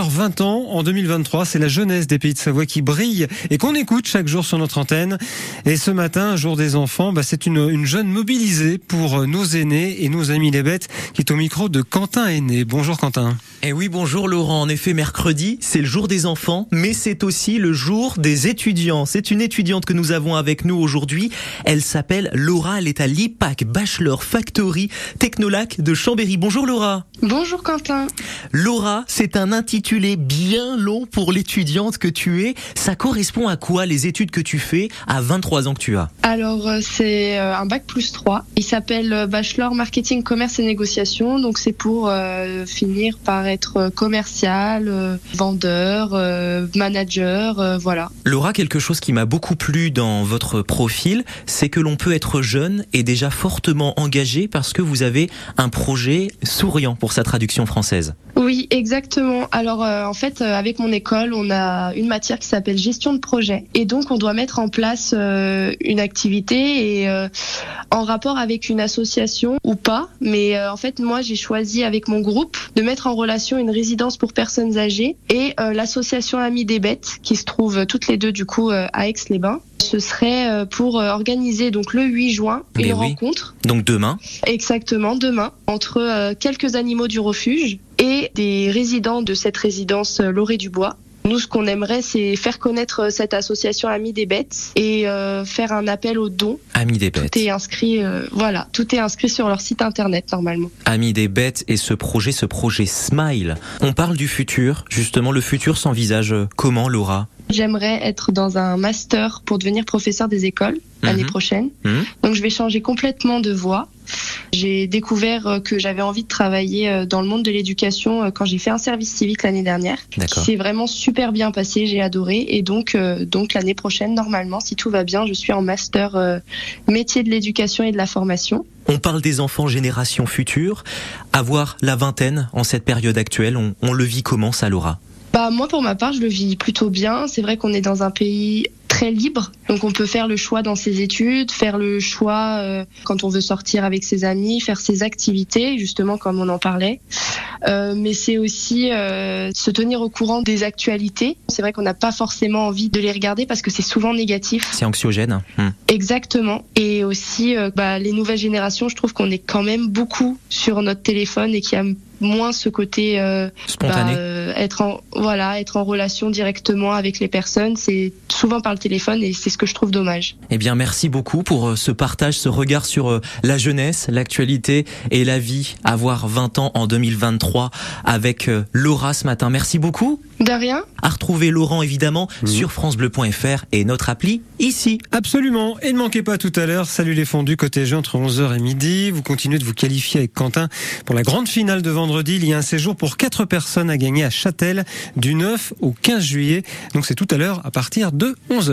avoir 20 ans en 2023. C'est la jeunesse des pays de Savoie qui brille et qu'on écoute chaque jour sur notre antenne. Et ce matin, jour des enfants, bah, c'est une, une jeune mobilisée pour nos aînés et nos amis les bêtes qui est au micro de Quentin Aîné. Bonjour Quentin. Eh oui, bonjour Laurent. En effet, mercredi, c'est le jour des enfants, mais c'est aussi le jour des étudiants. C'est une étudiante que nous avons avec nous aujourd'hui. Elle s'appelle Laura. Elle est à l'IPAC Bachelor Factory Technolac de Chambéry. Bonjour Laura. Bonjour Quentin. Laura, c'est un intitulé bien long pour l'étudiante que tu es. Ça correspond à quoi les études que tu fais à 23 ans que tu as? Alors, euh, c'est euh, un bac plus 3. Il s'appelle euh, Bachelor Marketing, Commerce et Négociation. Donc, c'est pour euh, finir par être commercial, euh, vendeur, euh, manager, voilà. Laura, quelque chose qui m'a beaucoup plu dans votre profil, c'est que l'on peut être jeune et déjà fortement engagé parce que vous avez un projet souriant pour sa traduction française. Oui, exactement. Alors, euh, en fait, euh, avec mon école, on a une matière qui s'appelle gestion de projet. Et donc, on doit mettre en place euh, une activité et euh, en rapport avec une association ou pas. Mais euh, en fait, moi, j'ai choisi avec mon groupe de mettre en relation une résidence pour personnes âgées et l'association Amis des Bêtes, qui se trouve toutes les deux, du coup, à Aix-les-Bains. Ce serait euh, pour euh, organiser donc le 8 juin une Mais oui. rencontre Donc demain, Exactement, demain, entre euh, quelques animaux du refuge et des résidents de cette résidence Loré du Bois. Nous, ce qu'on aimerait, c'est faire connaître euh, cette association Amis des Bêtes et euh, faire un appel aux dons. Amis des bêtes. Tout est inscrit, euh, voilà, tout est inscrit sur leur site internet normalement. Amis des bêtes et ce projet, ce projet Smile. On parle du futur. Justement, le futur s'envisage comment, Laura? J'aimerais être dans un master pour devenir professeur des écoles l'année Mhm. prochaine. Hmm Donc, je vais changer complètement de voie. J'ai découvert euh, que j'avais envie de travailler euh, dans le monde de l'éducation euh, quand j'ai fait un service civique l'année dernière. C'est vraiment super bien passé, j'ai adoré. Et donc, donc l'année prochaine, normalement, si tout va bien, je suis en master métier de l'éducation et de la formation. On parle des enfants génération future. Avoir la vingtaine en cette période actuelle, on, on le vit comment ça, Laura? Bah moi, pour ma part, je le vis plutôt bien. C'est vrai qu'on est dans un pays libre, donc on peut faire le choix dans ses études, faire le choix euh, quand on veut sortir avec ses amis, faire ses activités, justement comme on en parlait. Euh, mais c'est aussi euh, se tenir au courant des actualités. C'est vrai qu'on n'a pas forcément envie de les regarder parce que c'est souvent négatif. C'est anxiogène Hmm. Exactement. Et aussi, euh, bah, les nouvelles générations, je trouve qu'on est quand même beaucoup sur notre téléphone et qu'il y a moins ce côté euh, Spontané bah, euh, être en voilà être en relation directement avec les personnes c'est souvent par le téléphone et c'est ce que je trouve dommage Eh bien, merci beaucoup pour euh, ce partage, ce regard sur la jeunesse, l'actualité et la vie. Avoir 20 ans en 2023 avec Laura ce matin. Merci beaucoup. De rien À retrouver Laurent évidemment sur francebleu.fr et notre appli ici. Absolument. Et ne manquez pas tout à l'heure, salut les fondus côté jeu entre 11h et midi. Vous continuez de vous qualifier avec Quentin pour la grande finale de vendredi. Il y a un séjour pour quatre personnes à gagner à Châtel du 9 au 15 juillet. Donc c'est tout à l'heure à partir de 11h.